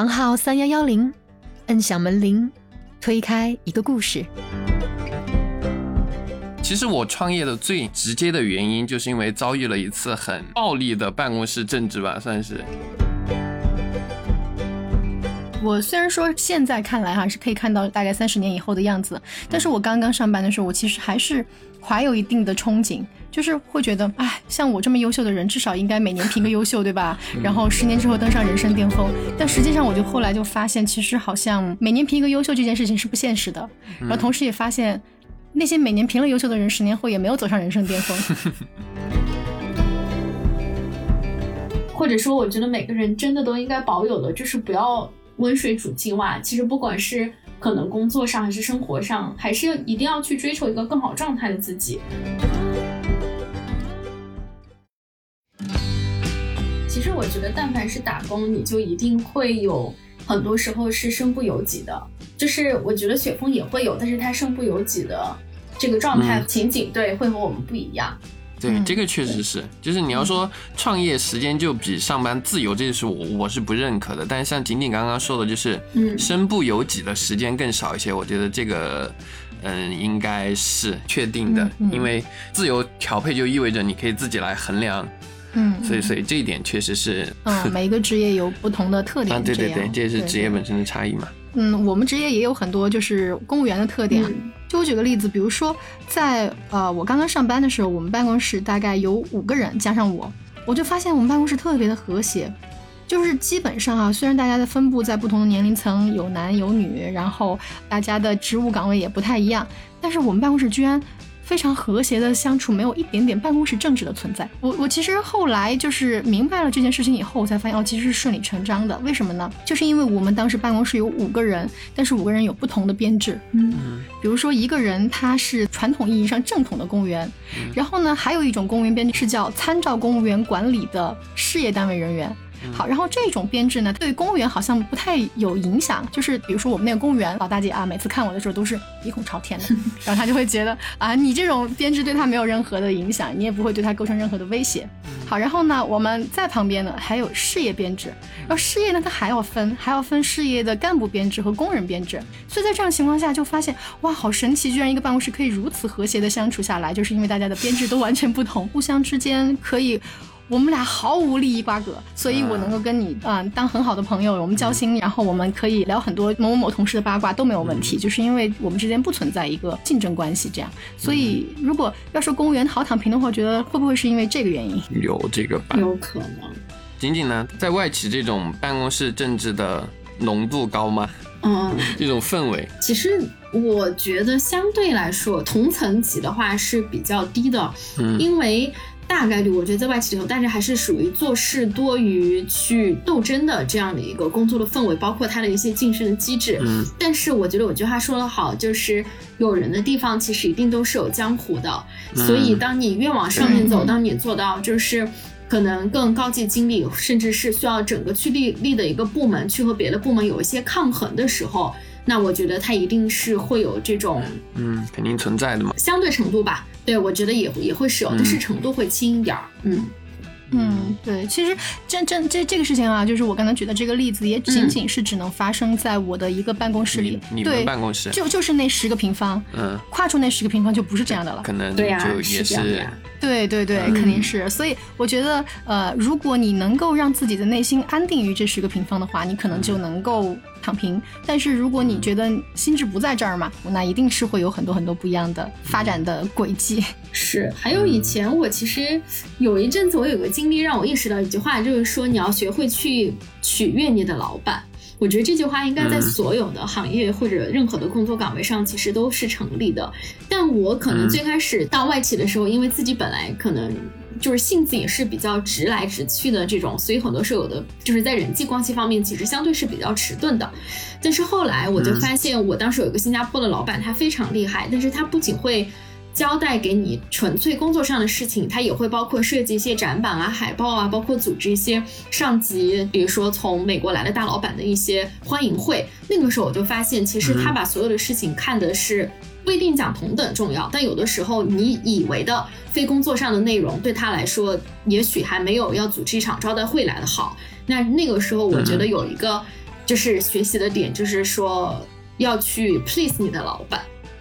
房号三幺幺零，摁响门铃，推开一个故事。其实我创业的最直接的原因，就是因为遭遇了一次很暴力的办公室政治吧，算是。我虽然说现在看来哈是可以看到大概三十年以后的样子，但是我刚刚上班的时候，我其实还是怀有一定的憧憬，就是会觉得，哎，像我这么优秀的人，至少应该每年评个优秀，对吧？然后十年之后登上人生巅峰。但实际上，我就后来就发现，其实好像每年评一个优秀这件事情是不现实的。然后同时也发现，那些每年评了优秀的人，十年后也没有走上人生巅峰。或者说，我觉得每个人真的都应该保有的，就是不要。温水煮青蛙，其实不管是可能工作上还是生活上，还是一定要去追求一个更好状态的自己。觉得，但凡是打工，你就一定会有很多时候是身不由己的。就是我觉得雪峰也会有，但是他身不由己的这个状态情景，对，会和我们不一样。对，这个确实是，就是你要说创业时间就比上班自由，这是我我是不认可的。但是像仅仅刚刚说的，就是身不由己的时间更少一些，我觉得这个嗯应该是确定的，因为自由调配就意味着你可以自己来衡量，嗯，所以所以这一点确实是，嗯，每一个职业有不同的特点，啊，对对对，这也是职业本身的差异嘛。嗯，我们职业也有很多就是公务员的特点。就我举个例子，比如说在呃我刚刚上班的时候，我们办公室大概有五个人，加上我，我就发现我们办公室特别的和谐，就是基本上啊，虽然大家的分布在不同的年龄层，有男有女，然后大家的职务岗位也不太一样，但是我们办公室居然。非常和谐的相处，没有一点点办公室政治的存在。我我其实后来就是明白了这件事情以后，我才发现哦，其实是顺理成章的。为什么呢？就是因为我们当时办公室有五个人，但是五个人有不同的编制。嗯，比如说一个人他是传统意义上正统的公务员，然后呢，还有一种公务员编制是叫参照公务员管理的事业单位人员。好，然后这种编制呢，对公务员好像不太有影响。就是比如说我们那个公务员老大姐啊，每次看我的时候都是鼻孔朝天的，然后她就会觉得啊，你这种编制对她没有任何的影响，你也不会对她构成任何的威胁。好，然后呢，我们在旁边呢还有事业编制，然后事业呢它还要分，还要分事业的干部编制和工人编制。所以在这样情况下，就发现哇，好神奇，居然一个办公室可以如此和谐的相处下来，就是因为大家的编制都完全不同，互相之间可以。我们俩毫无利益瓜葛，所以我能够跟你嗯当很好的朋友，我们交心，然后我们可以聊很多某某某同事的八卦都没有问题，就是因为我们之间不存在一个竞争关系，这样。所以如果要说公务员好躺平的话，我觉得会不会是因为这个原因？有这个吧？有可能。仅仅呢，在外企这种办公室政治的浓度高吗？嗯，这种氛围。其实我觉得相对来说，同层级的话是比较低的，嗯，因为。大概率，我觉得在外企里头，但是还是属于做事多于去斗争的这样的一个工作的氛围，包括他的一些晋升的机制。嗯，但是我觉得有句话说得好，就是有人的地方其实一定都是有江湖的。所以，当你越往上面走，当你做到就是可能更高级经理，甚至是需要整个去立立的一个部门去和别的部门有一些抗衡的时候，那我觉得它一定是会有这种嗯，肯定存在的嘛，相对程度吧。对，我觉得也也会是有，但是程度会轻一点儿。嗯嗯，对，其实这这这这个事情啊，就是我刚才举的这个例子，也仅仅是只能发生在我的一个办公室里。你们办公室就就是那十个平方，嗯，跨出那十个平方就不是这样的了。可能对呀，也是。对对对，肯定是。所以我觉得，呃，如果你能够让自己的内心安定于这十个平方的话，你可能就能够躺平。但是如果你觉得心智不在这儿嘛，那一定是会有很多很多不一样的发展的轨迹。是，还有以前我其实有一阵子，我有个经历让我意识到一句话，就是说你要学会去取悦你的老板。我觉得这句话应该在所有的行业或者任何的工作岗位上，其实都是成立的。但我可能最开始到外企的时候，因为自己本来可能就是性子也是比较直来直去的这种，所以很多时候有的就是在人际关系方面，其实相对是比较迟钝的。但是后来我就发现，我当时有一个新加坡的老板，他非常厉害，但是他不仅会。交代给你纯粹工作上的事情，它也会包括设计一些展板啊、海报啊，包括组织一些上级，比如说从美国来的大老板的一些欢迎会。那个时候我就发现，其实他把所有的事情看的是不一定讲同等重要，但有的时候你以为的非工作上的内容，对他来说也许还没有要组织一场招待会来的好。那那个时候，我觉得有一个。就是学习的点，就是说要去 please 你的老板，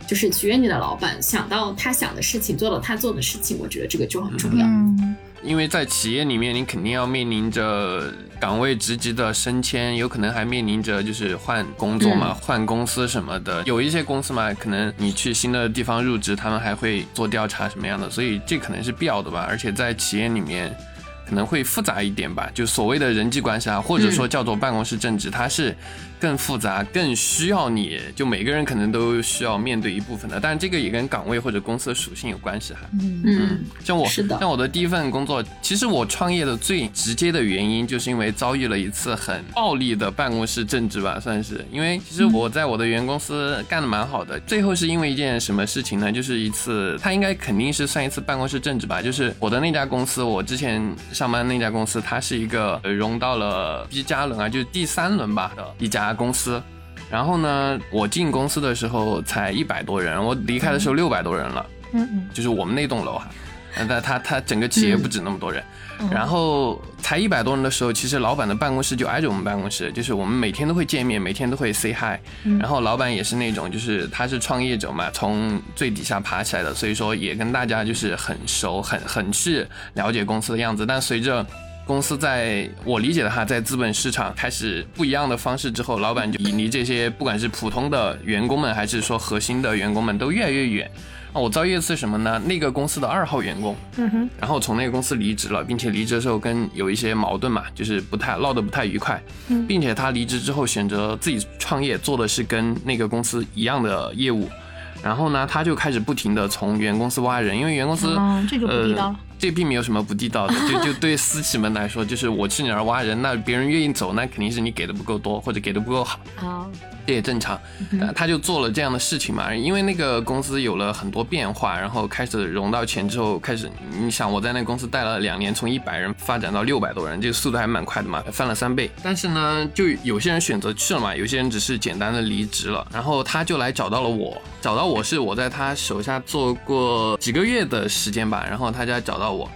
就是取悦你的老板，想到他想的事情，做到他做的事情，我觉得这个就很重要。嗯，因为在企业里面，你肯定要面临着岗位职级的升迁，有可能还面临着就是换工作嘛、换公司什么的。有一些公司嘛，可能你去新的地方入职，他们还会做调查什么样的，所以这可能是必要的吧。而且在企业里面。可能会复杂一点吧，就所谓的人际关系啊，或者说叫做办公室政治，它是更复杂、更需要你就每个人可能都需要面对一部分的。但这个也跟岗位或者公司的属性有关系哈。嗯嗯，像我是的，像我的第一份工作，其实我创业的最直接的原因，就是因为遭遇了一次很暴力的办公室政治吧，算是。因为其实我在我的原公司干的蛮好的，最后是因为一件什么事情呢？就是一次，他应该肯定是算一次办公室政治吧。就是我的那家公司，我之前。上班那家公司，它是一个融到了 B 加轮啊，就是第三轮吧的一家公司。然后呢，我进公司的时候才一百多人，我离开的时候六百多人了。嗯嗯，就是我们那栋楼哈。但他他整个企业不止那么多人，然后才一百多人的时候，其实老板的办公室就挨着我们办公室，就是我们每天都会见面，每天都会 say hi。然后老板也是那种，就是他是创业者嘛，从最底下爬起来的，所以说也跟大家就是很熟，很很去了解公司的样子。但随着公司在我理解的哈，在资本市场开始不一样的方式之后，老板就离这些不管是普通的员工们，还是说核心的员工们，都越来越远。啊，我遭遇一次什么呢？那个公司的二号员工，嗯哼，然后从那个公司离职了，并且离职的时候跟有一些矛盾嘛，就是不太闹得不太愉快，嗯，并且他离职之后选择自己创业，做的是跟那个公司一样的业务，然后呢，他就开始不停的从原公司挖人，因为原公司，嗯，这就不地道了，这并没有什么不地道的，就就对私企们来说，就是我去你那儿挖人，那别人愿意走，那肯定是你给的不够多，或者给的不够好，这也正常，他就做了这样的事情嘛。因为那个公司有了很多变化，然后开始融到钱之后，开始你想我在那个公司待了两年，从一百人发展到六百多人，这个速度还蛮快的嘛，翻了三倍。但是呢，就有些人选择去了嘛，有些人只是简单的离职了。然后他就来找到了我，找到我是我在他手下做过几个月的时间吧，然后他就来找到我。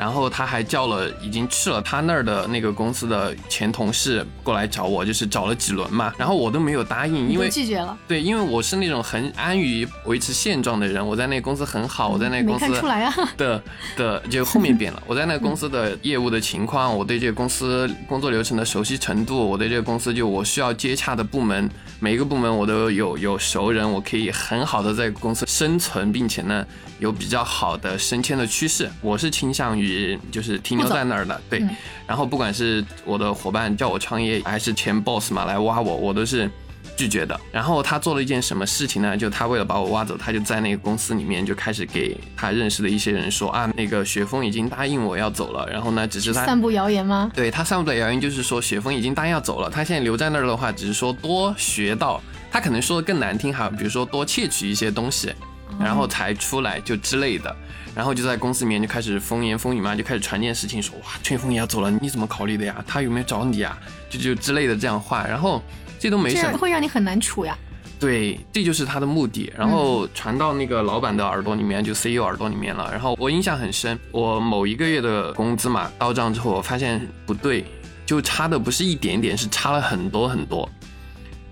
然后他还叫了已经去了他那儿的那个公司的前同事过来找我，就是找了几轮嘛。然后我都没有答应，因为拒绝了。对，因为我是那种很安于维持现状的人。我在那个公司很好，我在那个公司看出来啊。的的就后面变了。我在那个公司的业务的情况，我对这个公司工作流程的熟悉程度，我对这个公司就我需要接洽的部门，每一个部门我都有有熟人，我可以很好的在公司生存，并且呢有比较好的升迁的趋势。我是倾向于。就是停留在那儿的，对。然后不管是我的伙伴叫我创业，还是前 boss 嘛来挖我，我都是拒绝的。然后他做了一件什么事情呢？就他为了把我挖走，他就在那个公司里面就开始给他认识的一些人说啊，那个雪峰已经答应我要走了。然后呢，只是他散布谣言吗？对他散布的谣言就是说雪峰已经答应要走了，他现在留在那儿的话，只是说多学到，他可能说的更难听哈，比如说多窃取一些东西，然后才出来就之类的。然后就在公司里面就开始风言风语嘛，就开始传这件事情，说哇，春风也要走了，你怎么考虑的呀？他有没有找你啊？就就之类的这样话。然后这都没事，会让你很难处呀。对，这就是他的目的。然后传到那个老板的耳朵里面，就 CEO 耳朵里面了。然后我印象很深，我某一个月的工资嘛到账之后，我发现不对，就差的不是一点点，是差了很多很多。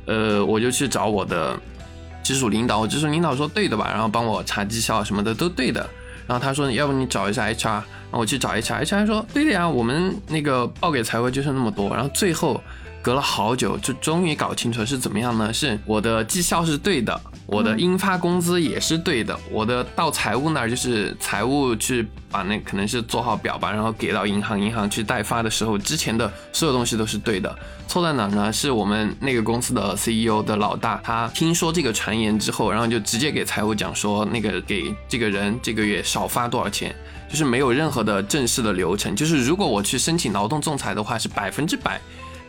呃，我就去找我的直属领导，我直属领导说对的吧，然后帮我查绩效什么的都对的。然后他说：“要不你找一下 HR。”然后我去找 HR，HR 说：“对的呀，我们那个报给财务就是那么多。”然后最后隔了好久，就终于搞清楚是怎么样呢？是我的绩效是对的，我的应发工资也是对的，我的到财务那儿就是财务去把那可能是做好表吧，然后给到银行，银行去代发的时候，之前的所有东西都是对的。错在哪呢？是我们那个公司的 CEO 的老大，他听说这个传言之后，然后就直接给财务讲说，那个给这个人这个月少发多少钱，就是没有任何的正式的流程。就是如果我去申请劳动仲裁的话，是百分之百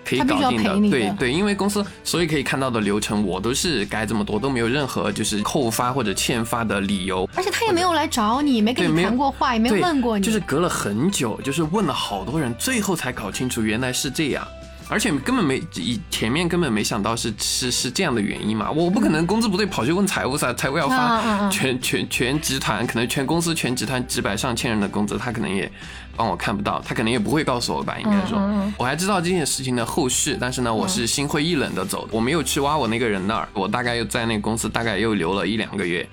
可以搞定的。对对，因为公司所以可以看到的流程，我都是该这么多，都没有任何就是扣发或者欠发的理由。而且他也没有来找你，没跟你谈过话，也没有问过你，就是隔了很久，就是问了好多人，最后才搞清楚原来是这样。而且根本没以前面根本没想到是是是这样的原因嘛，我不可能工资不对跑去问财务噻，财务要发全全全集团可能全公司全集团几百上千人的工资，他可能也帮我看不到，他可能也不会告诉我吧，应该说，我还知道这件事情的后续，但是呢，我是心灰意冷的走，我没有去挖我那个人那儿，我大概又在那个公司大概又留了一两个月，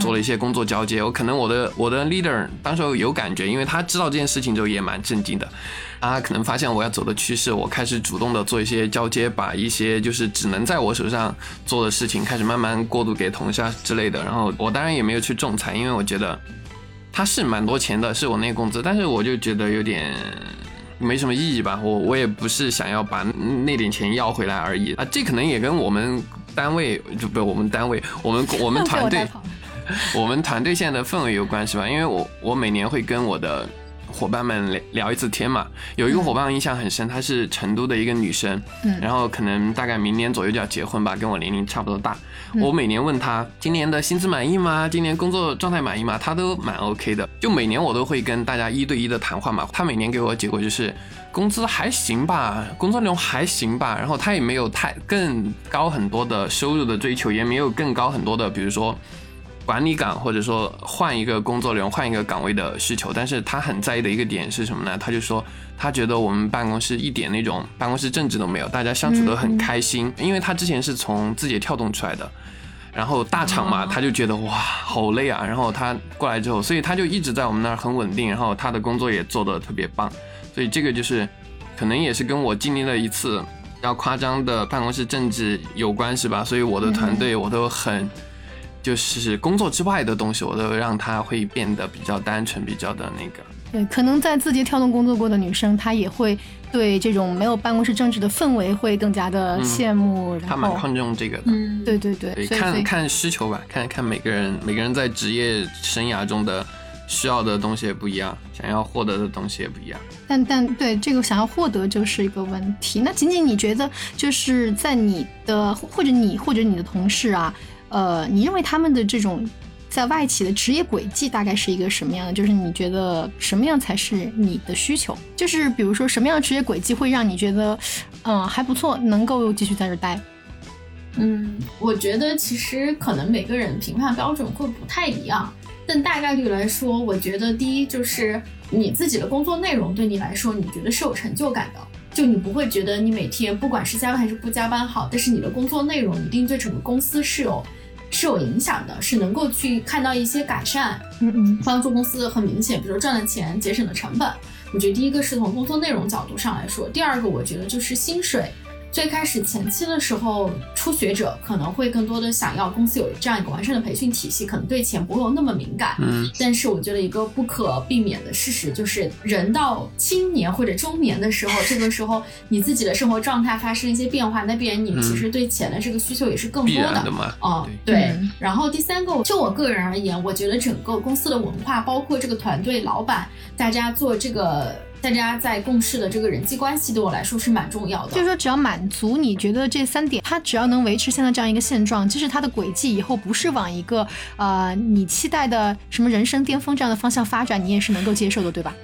做了一些工作交接，我可能我的我的 leader 当时有感觉，因为他知道这件事情之后也蛮震惊的。他可能发现我要走的趋势，我开始主动的做一些交接，把一些就是只能在我手上做的事情，开始慢慢过渡给同事啊之类的。然后我当然也没有去仲裁，因为我觉得他是蛮多钱的，是我那个工资，但是我就觉得有点没什么意义吧。我我也不是想要把那点钱要回来而已啊。这可能也跟我们单位就不我们单位，我们 我们团队，我们团队现在的氛围有关系吧。因为我我每年会跟我的。伙伴们聊聊一次天嘛，有一个伙伴印象很深，她是成都的一个女生，嗯，然后可能大概明年左右就要结婚吧，跟我年龄差不多大。我每年问她今年的薪资满意吗？今年工作状态满意吗？她都蛮 OK 的。就每年我都会跟大家一对一的谈话嘛，她每年给我的结果就是工资还行吧，工作内容还行吧，然后她也没有太更高很多的收入的追求，也没有更高很多的，比如说。管理岗或者说换一个工作内容、换一个岗位的需求，但是他很在意的一个点是什么呢？他就说他觉得我们办公室一点那种办公室政治都没有，大家相处得很开心。因为他之前是从字节跳动出来的，然后大厂嘛，他就觉得哇好累啊。然后他过来之后，所以他就一直在我们那儿很稳定，然后他的工作也做得特别棒。所以这个就是可能也是跟我经历了一次比较夸张的办公室政治有关系吧。所以我的团队我都很。就是工作之外的东西，我都让她会变得比较单纯，比较的那个。对，可能在字节跳动工作过的女生，她也会对这种没有办公室政治的氛围会更加的羡慕。她蛮看重这个的。嗯，对对对。看看需求吧，看看每个人，每个人在职业生涯中的需要的东西也不一样，想要获得的东西也不一样。但但对这个想要获得就是一个问题。那仅仅你觉得就是在你的或者你或者你的同事啊？呃，你认为他们的这种在外企的职业轨迹大概是一个什么样的？就是你觉得什么样才是你的需求？就是比如说什么样的职业轨迹会让你觉得，嗯，还不错，能够继续在这待？嗯，我觉得其实可能每个人评判标准会不太一样，但大概率来说，我觉得第一就是你自己的工作内容对你来说，你觉得是有成就感的。就你不会觉得你每天不管是加班还是不加班好，但是你的工作内容一定对整个公司是有是有影响的，是能够去看到一些改善，嗯嗯，帮助公司很明显，比如说赚了钱，节省了成本。我觉得第一个是从工作内容角度上来说，第二个我觉得就是薪水。最开始前期的时候，初学者可能会更多的想要公司有这样一个完善的培训体系，可能对钱不会那么敏感。嗯，但是我觉得一个不可避免的事实就是，人到青年或者中年的时候，这个时候你自己的生活状态发生一些变化，那必然你其实对钱的这个需求也是更多的。哦，对。然后第三个，就我个人而言，我觉得整个公司的文化，包括这个团队、老板，大家做这个。大家在共事的这个人际关系对我来说是蛮重要的，就是说只要满足你觉得这三点，它只要能维持现在这样一个现状，即使它的轨迹以后不是往一个呃你期待的什么人生巅峰这样的方向发展，你也是能够接受的，对吧？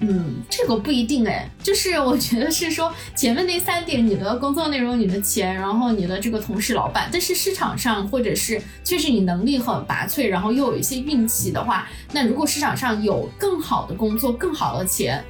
嗯，这个不一定哎，就是我觉得是说前面那三点，你的工作内容、你的钱，然后你的这个同事、老板，但是市场上或者是确实你能力很拔萃，然后又有一些运气的话，那如果市场上有更好的工作、更好的钱。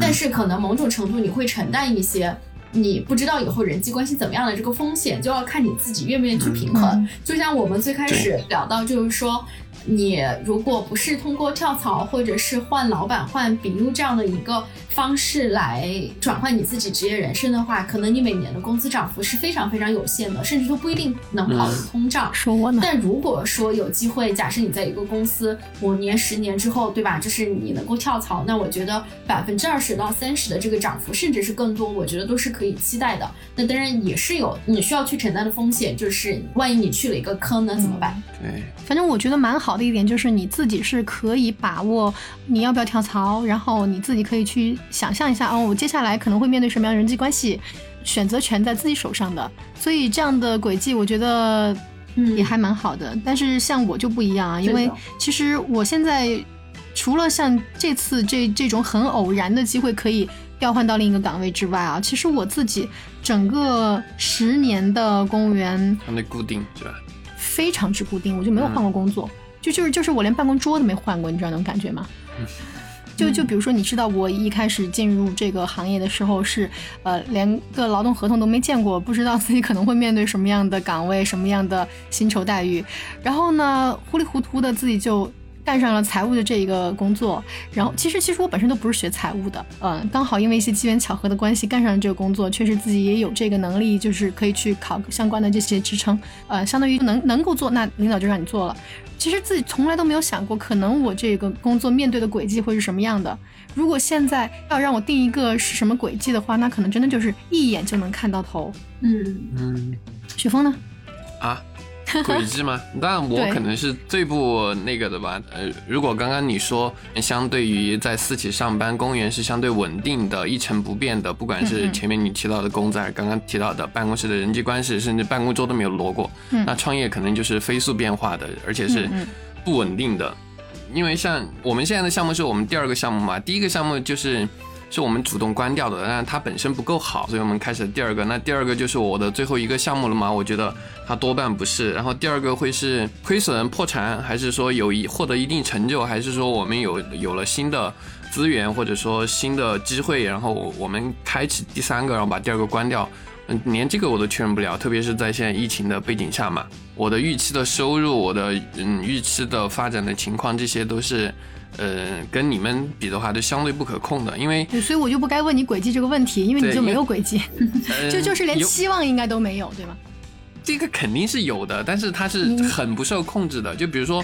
但是可能某种程度你会承担一些你不知道以后人际关系怎么样的这个风险，就要看你自己愿不愿意去平衡。就像我们最开始聊到，就是说。你如果不是通过跳槽或者是换老板、换笔录这样的一个方式来转换你自己职业人生的话，可能你每年的工资涨幅是非常非常有限的，甚至都不一定能跑赢通胀。说我呢？但如果说有机会，假设你在一个公司五年、十年之后，对吧？就是你能够跳槽，那我觉得百分之二十到三十的这个涨幅，甚至是更多，我觉得都是可以期待的。那当然也是有你需要去承担的风险，就是万一你去了一个坑，那怎么办？对，反正我觉得蛮好。好的一点就是你自己是可以把握你要不要跳槽，然后你自己可以去想象一下，哦，我接下来可能会面对什么样人际关系，选择权在自己手上的。所以这样的轨迹，我觉得嗯也还蛮好的。但是像我就不一样啊，因为其实我现在除了像这次这这种很偶然的机会可以调换到另一个岗位之外啊，其实我自己整个十年的公务员，相对固定是吧？非常之固定，我就没有换过工作。就就是就是我连办公桌都没换过，你知道那种感觉吗？就就比如说，你知道我一开始进入这个行业的时候是，呃，连个劳动合同都没见过，不知道自己可能会面对什么样的岗位、什么样的薪酬待遇，然后呢，糊里糊涂的自己就。干上了财务的这一个工作，然后其实其实我本身都不是学财务的，嗯，刚好因为一些机缘巧合的关系干上了这个工作，确实自己也有这个能力，就是可以去考相关的这些职称，呃，相当于能能够做，那领导就让你做了。其实自己从来都没有想过，可能我这个工作面对的轨迹会是什么样的。如果现在要让我定一个是什么轨迹的话，那可能真的就是一眼就能看到头。嗯嗯，雪峰呢？啊。轨迹吗？但我可能是最不那个的吧。呃，如果刚刚你说，相对于在私企上班，公务员是相对稳定的、一成不变的，不管是前面你提到的工资，刚刚提到的办公室的人际关系，甚至办公桌都没有挪过。那创业可能就是飞速变化的，而且是不稳定的。因为像我们现在的项目是我们第二个项目嘛，第一个项目就是。是我们主动关掉的，但它本身不够好，所以我们开始第二个。那第二个就是我的最后一个项目了吗？我觉得它多半不是。然后第二个会是亏损破产，还是说有一获得一定成就，还是说我们有有了新的资源或者说新的机会，然后我们开启第三个，然后把第二个关掉。嗯，连这个我都确认不了，特别是在现在疫情的背景下嘛，我的预期的收入，我的嗯预期的发展的情况，这些都是。呃，跟你们比的话，就相对不可控的，因为所以我就不该问你轨迹这个问题，因为你就没有轨迹，就就是连期望应该都没有，对吗？这个肯定是有的，但是它是很不受控制的。就比如说，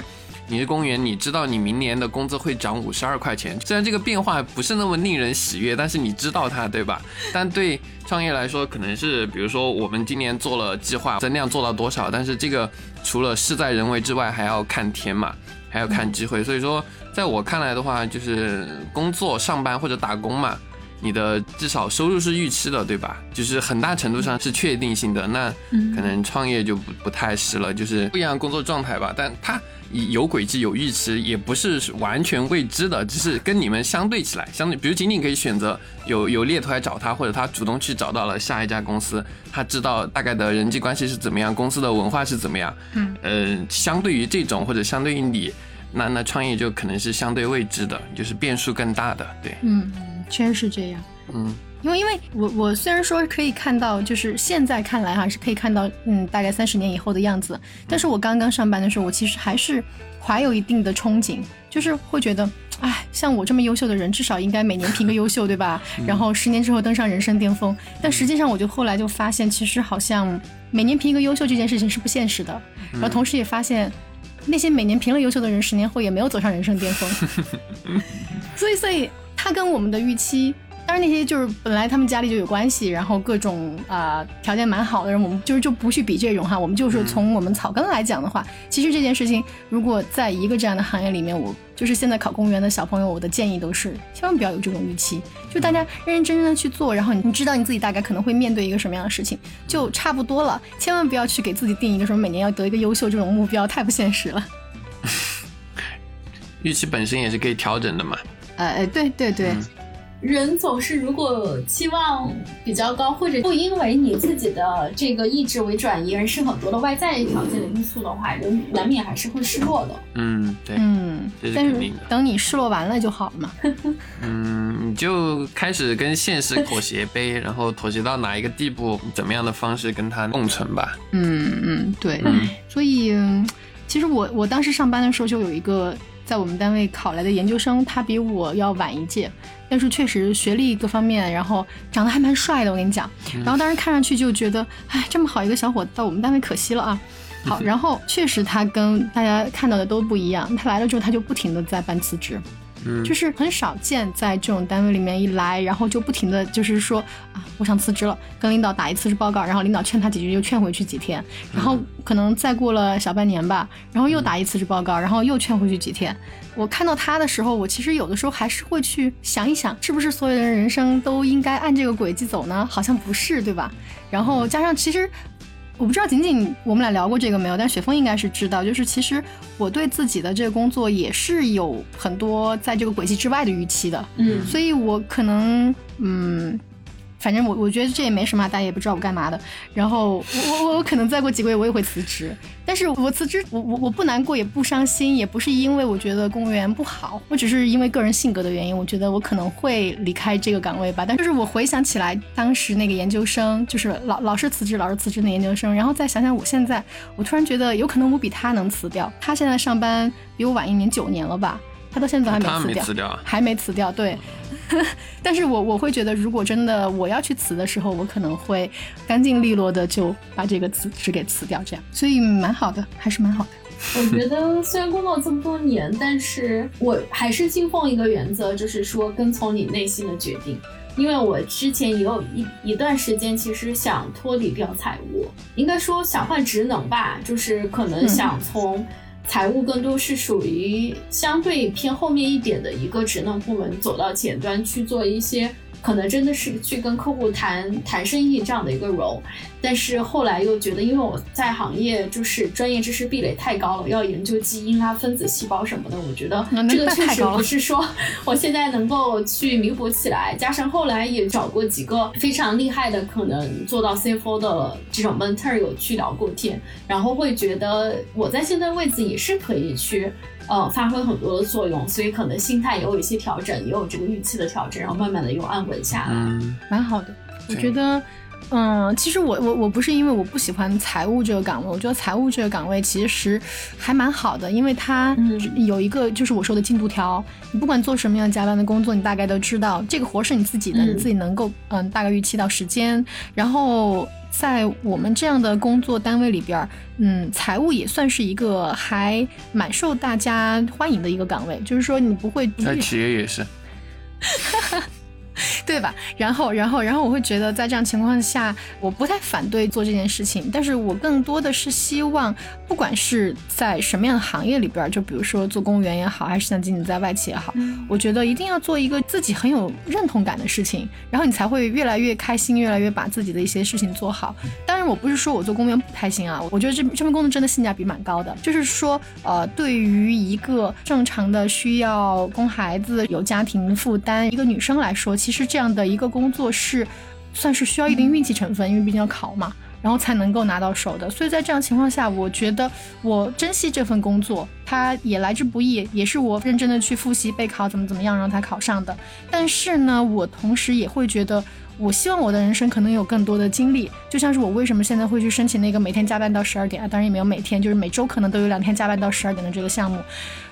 你是公务员，你知道你明年的工资会涨五十二块钱，虽然这个变化不是那么令人喜悦，但是你知道它，对吧？但对创业来说，可能是比如说我们今年做了计划，增量做到多少，但是这个除了事在人为之外，还要看天嘛，还要看机会，所以说。在我看来的话，就是工作上班或者打工嘛，你的至少收入是预期的，对吧？就是很大程度上是确定性的。那可能创业就不不太是了，就是不一样工作状态吧。但它有轨迹、有预期，也不是完全未知的，只是跟你们相对起来，相对，比如仅仅可以选择有有猎头来找他，或者他主动去找到了下一家公司，他知道大概的人际关系是怎么样，公司的文化是怎么样。嗯，呃，相对于这种，或者相对于你。那那创业就可能是相对未知的，就是变数更大的，对，嗯，确实是这样，嗯，因为因为我我虽然说可以看到，就是现在看来哈是可以看到，嗯，大概三十年以后的样子，但是我刚刚上班的时候，我其实还是怀有一定的憧憬，就是会觉得，哎，像我这么优秀的人，至少应该每年评个优秀，对吧？然后十年之后登上人生巅峰，但实际上我就后来就发现，其实好像每年评一个优秀这件事情是不现实的，然后同时也发现。那些每年评了优秀的人，十年后也没有走上人生巅峰，所以，所以他跟我们的预期。当然，那些就是本来他们家里就有关系，然后各种啊条件蛮好的人，我们就是就不去比这种哈。我们就是从我们草根来讲的话，其实这件事情如果在一个这样的行业里面，我就是现在考公务员的小朋友，我的建议都是千万不要有这种预期，就大家认认真真的去做，然后你你知道你自己大概可能会面对一个什么样的事情，就差不多了。千万不要去给自己定一个什么每年要得一个优秀这种目标，太不现实了。预期本身也是可以调整的嘛。哎 哎，对对对。人总是如果期望比较高，或者不因为你自己的这个意志为转移，而是很多的外在条件的因素的话，人难免还是会失落的。嗯，对，嗯，但是等你失落完了就好了嘛。嗯，你就开始跟现实妥协呗，然后妥协到哪一个地步，怎么样的方式跟它共存吧。嗯嗯，对。所以，其实我我当时上班的时候就有一个。在我们单位考来的研究生，他比我要晚一届，但是确实学历各方面，然后长得还蛮帅的，我跟你讲。然后当时看上去就觉得，哎，这么好一个小伙子到我们单位可惜了啊。好，然后确实他跟大家看到的都不一样。他来了之后，他就不停的在办辞职。就是很少见，在这种单位里面一来，然后就不停的就是说啊，我想辞职了，跟领导打一次职报告，然后领导劝他几句，又劝回去几天，然后可能再过了小半年吧，然后又打一次职报告，然后又劝回去几天。我看到他的时候，我其实有的时候还是会去想一想，是不是所有的人生都应该按这个轨迹走呢？好像不是，对吧？然后加上其实。我不知道仅仅我们俩聊过这个没有，但雪峰应该是知道，就是其实我对自己的这个工作也是有很多在这个轨迹之外的预期的，嗯，所以我可能嗯。反正我我觉得这也没什么，大家也不知道我干嘛的。然后我我我可能再过几个月我也会辞职，但是我辞职我我我不难过也不伤心，也不是因为我觉得公务员不好，我只是因为个人性格的原因，我觉得我可能会离开这个岗位吧。但就是我回想起来，当时那个研究生就是老老是辞职老是辞职的研究生，然后再想想我现在，我突然觉得有可能我比他能辞掉。他现在上班比我晚一年九年了吧？他到现在还没辞掉，还没辞掉，对。但是我我会觉得，如果真的我要去辞的时候，我可能会干净利落的就把这个辞职给辞掉，这样，所以蛮好的，还是蛮好的。我觉得虽然工作这么多年，但是我还是信奉一个原则，就是说跟从你内心的决定。因为我之前也有一一段时间，其实想脱离掉财务，应该说想换职能吧，就是可能想从。财务更多是属于相对偏后面一点的一个职能部门，走到前端去做一些。可能真的是去跟客户谈谈生意这样的一个 role，但是后来又觉得，因为我在行业就是专业知识壁垒太高了，要研究基因啊、分子细胞什么的，我觉得这个确实不是说 我现在能够去弥补起来。加上后来也找过几个非常厉害的，可能做到 CFO 的这种 mentor 有去聊过天，然后会觉得我在现在位置也是可以去。呃，发挥很多的作用，所以可能心态也有一些调整，也有这个预期的调整，然后慢慢的又安稳下来，蛮好的。我觉得，嗯，其实我我我不是因为我不喜欢财务这个岗位，我觉得财务这个岗位其实还蛮好的，因为它有一个就是我说的进度条，你不管做什么样加班的工作，你大概都知道这个活是你自己的，你自己能够嗯大概预期到时间，然后。在我们这样的工作单位里边，嗯，财务也算是一个还蛮受大家欢迎的一个岗位，就是说你不会在企业也是。对吧？然后，然后，然后我会觉得，在这样情况下，我不太反对做这件事情，但是我更多的是希望，不管是在什么样的行业里边，就比如说做公务员也好，还是像仅仅在外企也好，我觉得一定要做一个自己很有认同感的事情，然后你才会越来越开心，越来越把自己的一些事情做好。当然，我不是说我做公务员不开心啊，我觉得这这份工作真的性价比蛮高的，就是说，呃，对于一个正常的需要供孩子、有家庭负担一个女生来说，其实这。这样的一个工作是，算是需要一定运气成分，因为毕竟要考嘛，然后才能够拿到手的。所以在这样情况下，我觉得我珍惜这份工作，它也来之不易，也是我认真的去复习备考，怎么怎么样让他考上的。但是呢，我同时也会觉得，我希望我的人生可能有更多的经历，就像是我为什么现在会去申请那个每天加班到十二点啊，当然也没有每天，就是每周可能都有两天加班到十二点的这个项目。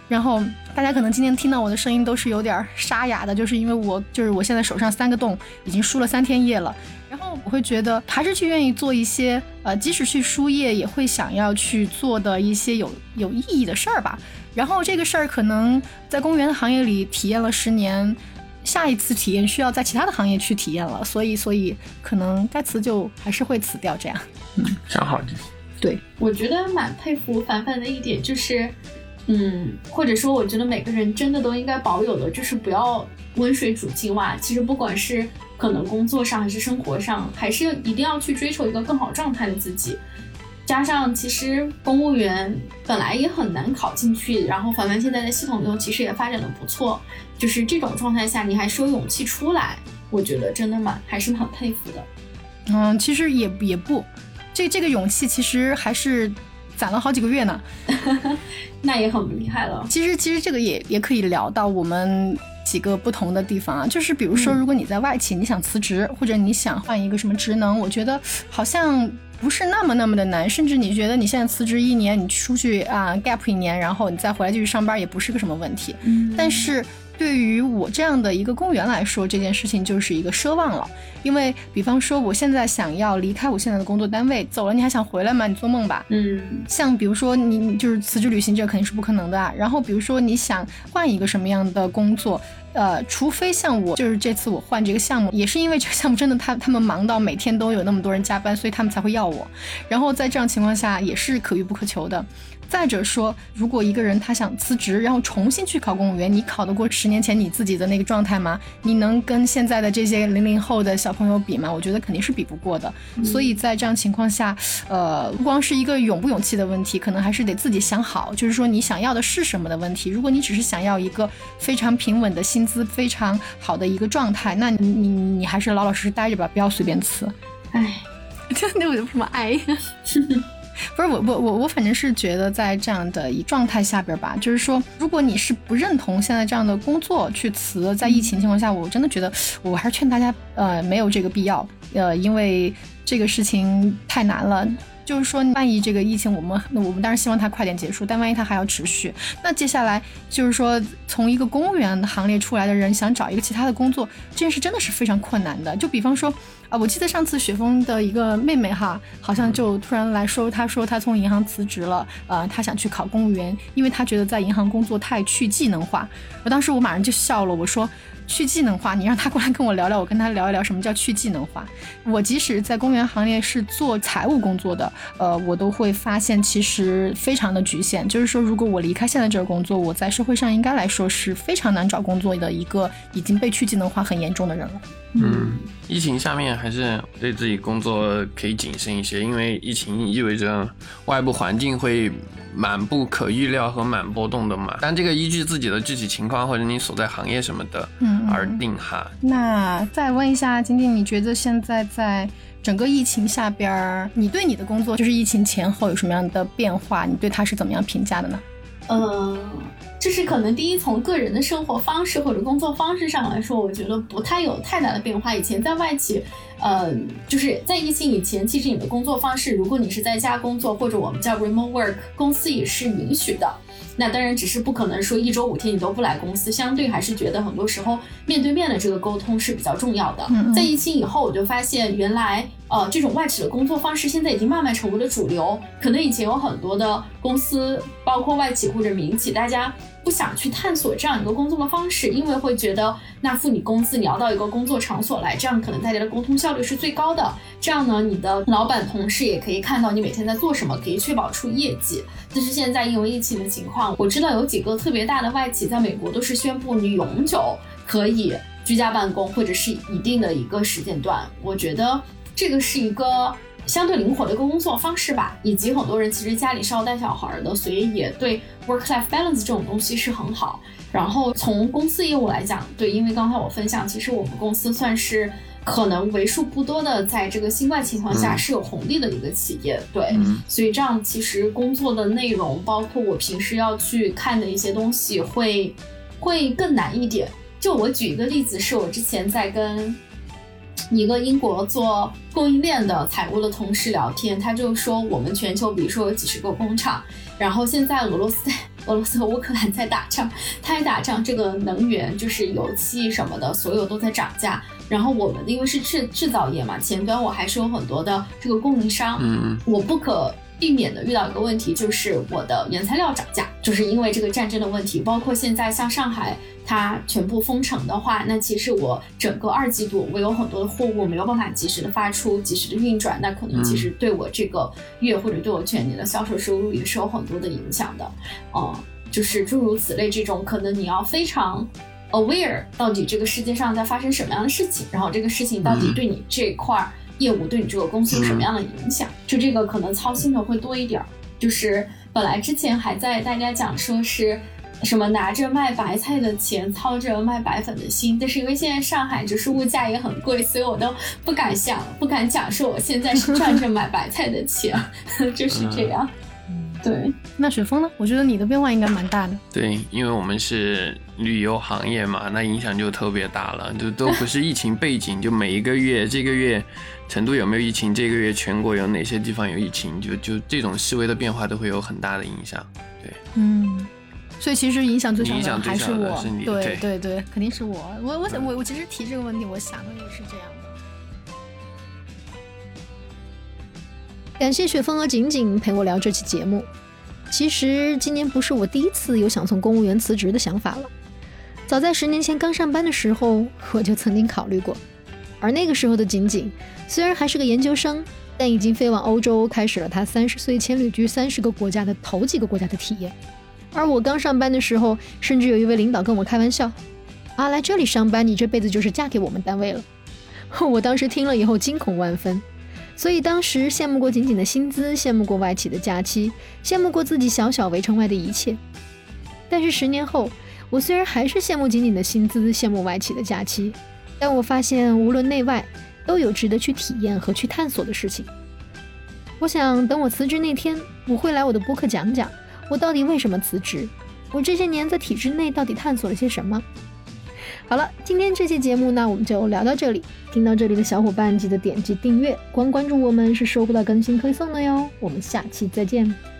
然后大家可能今天听到我的声音都是有点沙哑的，就是因为我就是我现在手上三个洞已经输了三天液了。然后我会觉得还是去愿意做一些呃，即使去输液也会想要去做的一些有有意义的事儿吧。然后这个事儿可能在公务员的行业里体验了十年，下一次体验需要在其他的行业去体验了，所以所以可能该辞就还是会辞掉这样。嗯，想好就对，我觉得蛮佩服凡凡的一点就是。嗯，或者说，我觉得每个人真的都应该保有的，就是不要温水煮青蛙。其实，不管是可能工作上还是生活上，还是一定要去追求一个更好状态的自己。加上，其实公务员本来也很难考进去，然后凡凡现在在系统中其实也发展的不错。就是这种状态下，你还是有勇气出来，我觉得真的蛮还是很佩服的。嗯，其实也也不，这这个勇气其实还是。攒了好几个月呢，那也很厉害了。其实，其实这个也也可以聊到我们几个不同的地方啊，就是比如说，如果你在外企，你想辞职，或者你想换一个什么职能，我觉得好像不是那么那么的难，甚至你觉得你现在辞职一年，你出去啊 gap 一年，然后你再回来继续上班，也不是个什么问题。但是。对于我这样的一个公务员来说，这件事情就是一个奢望了。因为，比方说，我现在想要离开我现在的工作单位，走了你还想回来吗？你做梦吧。嗯。像比如说，你就是辞职旅行，这肯定是不可能的啊。然后，比如说你想换一个什么样的工作，呃，除非像我，就是这次我换这个项目，也是因为这个项目真的他他们忙到每天都有那么多人加班，所以他们才会要我。然后在这样情况下，也是可遇不可求的。再者说，如果一个人他想辞职，然后重新去考公务员，你考得过十年前你自己的那个状态吗？你能跟现在的这些零零后的小朋友比吗？我觉得肯定是比不过的。所以在这样情况下，呃，不光是一个勇不勇气的问题，可能还是得自己想好，就是说你想要的是什么的问题。如果你只是想要一个非常平稳的薪资，非常好的一个状态，那你你你还是老老实实待着吧，不要随便辞。哎，那我有什么哀？不是我我我我反正是觉得在这样的一状态下边吧，就是说，如果你是不认同现在这样的工作去辞，在疫情情况下，我真的觉得我还是劝大家，呃，没有这个必要，呃，因为这个事情太难了。就是说，万一这个疫情，我们我们当然希望它快点结束，但万一它还要持续，那接下来就是说，从一个公务员行列出来的人想找一个其他的工作，这件事真的是非常困难的。就比方说，啊，我记得上次雪峰的一个妹妹哈，好像就突然来说，她说她从银行辞职了，呃，她想去考公务员，因为她觉得在银行工作太去技能化。我当时我马上就笑了，我说。去技能化，你让他过来跟我聊聊，我跟他聊一聊什么叫去技能化。我即使在公务员行业是做财务工作的，呃，我都会发现其实非常的局限。就是说，如果我离开现在这个工作，我在社会上应该来说是非常难找工作的一个已经被去技能化很严重的人了。嗯，疫情下面还是对自己工作可以谨慎一些，因为疫情意味着外部环境会蛮不可预料和蛮波动的嘛。但这个依据自己的具体情况或者你所在行业什么的，嗯，而定哈。那再问一下晶晶，你觉得现在在整个疫情下边，你对你的工作就是疫情前后有什么样的变化？你对它是怎么样评价的呢？嗯。这是可能第一从个人的生活方式或者工作方式上来说，我觉得不太有太大的变化。以前在外企，呃，就是在疫情以前，其实你的工作方式，如果你是在家工作或者我们叫 remote work，公司也是允许的。那当然，只是不可能说一周五天你都不来公司，相对还是觉得很多时候面对面的这个沟通是比较重要的。在疫情以后，我就发现原来呃这种外企的工作方式现在已经慢慢成为了主流。可能以前有很多的公司，包括外企或者民企，大家。不想去探索这样一个工作的方式，因为会觉得那付你工资，你要到一个工作场所来，这样可能大家的沟通效率是最高的。这样呢，你的老板同事也可以看到你每天在做什么，可以确保出业绩。但是现在因为疫情的情况，我知道有几个特别大的外企在美国都是宣布你永久可以居家办公，或者是一定的一个时间段。我觉得这个是一个。相对灵活的一个工作方式吧，以及很多人其实家里是要带小孩的，所以也对 work-life balance 这种东西是很好。然后从公司业务来讲，对，因为刚才我分享，其实我们公司算是可能为数不多的在这个新冠情况下是有红利的一个企业，对，所以这样其实工作的内容，包括我平时要去看的一些东西，会会更难一点。就我举一个例子，是我之前在跟。一个英国做供应链的财务的同事聊天，他就说我们全球，比如说有几十个工厂，然后现在俄罗斯、俄罗斯和乌克兰在打仗，他在打仗，这个能源就是油气什么的，所有都在涨价。然后我们因为是制制造业嘛，前端我还是有很多的这个供应商，嗯，我不可。避免的遇到一个问题就是我的原材料涨价，就是因为这个战争的问题。包括现在像上海，它全部封城的话，那其实我整个二季度我有很多的货物没有办法及时的发出、及时的运转，那可能其实对我这个月或者对我全年的销售收入也是有很多的影响的。嗯，就是诸如此类这种，可能你要非常 aware 到底这个世界上在发生什么样的事情，然后这个事情到底对你这块儿。业务对你这个公司有什么样的影响？就这个可能操心的会多一点儿。就是本来之前还在大家讲说是什么拿着卖白菜的钱操着卖白粉的心，但是因为现在上海就是物价也很贵，所以我都不敢想，不敢讲说我现在是赚着买白菜的钱，就是这 样。对，那雪峰呢？我觉得你的变化应该蛮大的。对，因为我们是旅游行业嘛，那影响就特别大了。就都不是疫情背景，就每一个月，这个月成都有没有疫情？这个月全国有哪些地方有疫情？就就这种细微的变化都会有很大的影响。对，嗯，所以其实影响最小的还是我。是你，对对对，肯定是我。我我想我我其实提这个问题，我想的也是这样。感谢雪峰和景景陪我聊这期节目。其实今年不是我第一次有想从公务员辞职的想法了。早在十年前刚上班的时候，我就曾经考虑过。而那个时候的景景，虽然还是个研究生，但已经飞往欧洲，开始了他三十岁千旅居三十个国家的头几个国家的体验。而我刚上班的时候，甚至有一位领导跟我开玩笑：“啊，来这里上班，你这辈子就是嫁给我们单位了。” 我当时听了以后惊恐万分。所以当时羡慕过仅仅的薪资，羡慕过外企的假期，羡慕过自己小小围城外的一切。但是十年后，我虽然还是羡慕仅仅的薪资，羡慕外企的假期，但我发现无论内外，都有值得去体验和去探索的事情。我想等我辞职那天，我会来我的播客讲讲。我到底为什么辞职？我这些年在体制内到底探索了些什么？好了，今天这期节目呢，我们就聊到这里。听到这里的小伙伴，记得点击订阅，光关注我们是收不到更新推送的哟。我们下期再见。